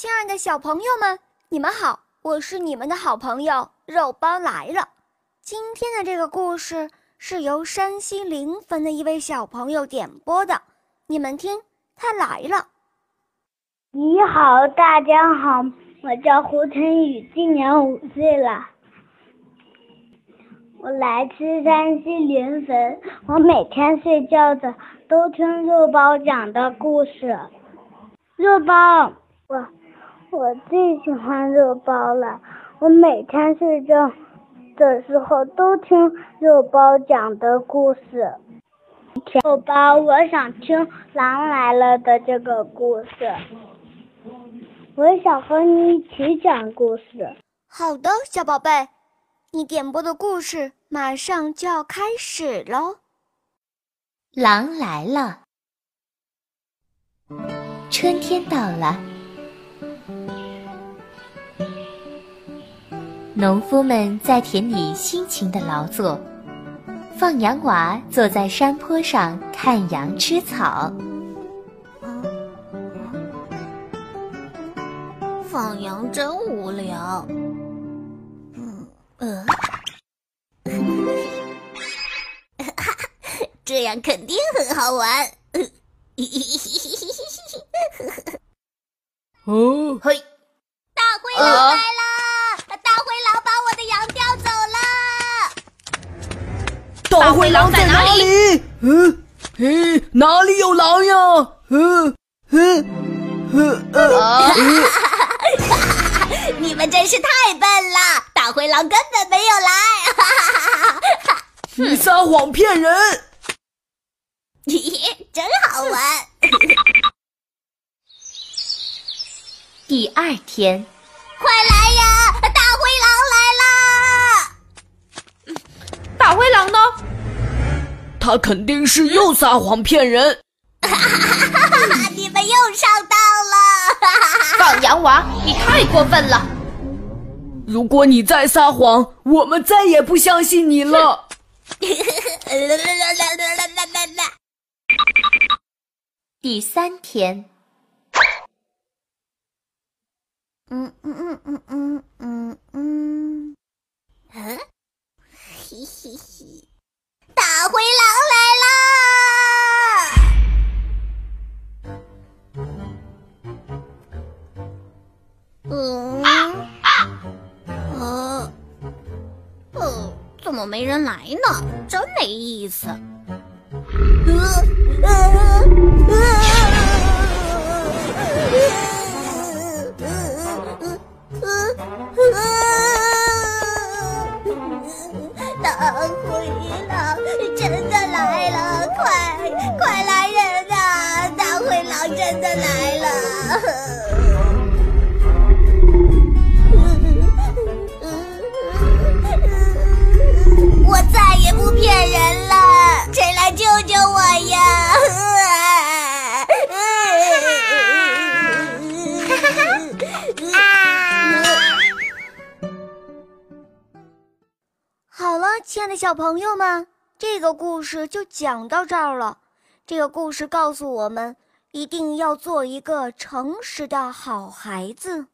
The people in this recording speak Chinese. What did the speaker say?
亲爱的小朋友们，你们好，我是你们的好朋友肉包来了。今天的这个故事是由山西临汾的一位小朋友点播的，你们听，他来了。你好，大家好，我叫胡晨宇，今年五岁了，我来自山西临汾，我每天睡觉的都听肉包讲的故事，肉包，我。我最喜欢肉包了，我每天睡觉的时候都听肉包讲的故事。肉包，我想听《狼来了》的这个故事，我想和你一起讲故事。好的，小宝贝，你点播的故事马上就要开始喽。狼来了，春天到了。农夫们在田里辛勤的劳作，放羊娃坐在山坡上看羊吃草。放羊真无聊，嗯呃，这样肯定很好玩。哦，嘿，大灰狼来了！大灰狼在哪里？嗯，嘿，哪里有狼呀？嗯嗯嗯嗯，你们真是太笨了！大灰狼根本没有来。你撒谎骗人！真好玩。第二天，快来呀！大灰狼来了。大灰狼呢？他肯定是又撒谎骗人！你们又上当了！放羊娃，你太过分了！如果你再撒谎，我们再也不相信你了。第三天，嗯嗯嗯嗯嗯嗯嗯，嗯，嘻嘻。大灰狼来啦！嗯，呃，呃，怎么没人来呢？真没意思。大灰狼真的来了快快来人呐大灰狼真的来了。好了，亲爱的小朋友们，这个故事就讲到这儿了。这个故事告诉我们，一定要做一个诚实的好孩子。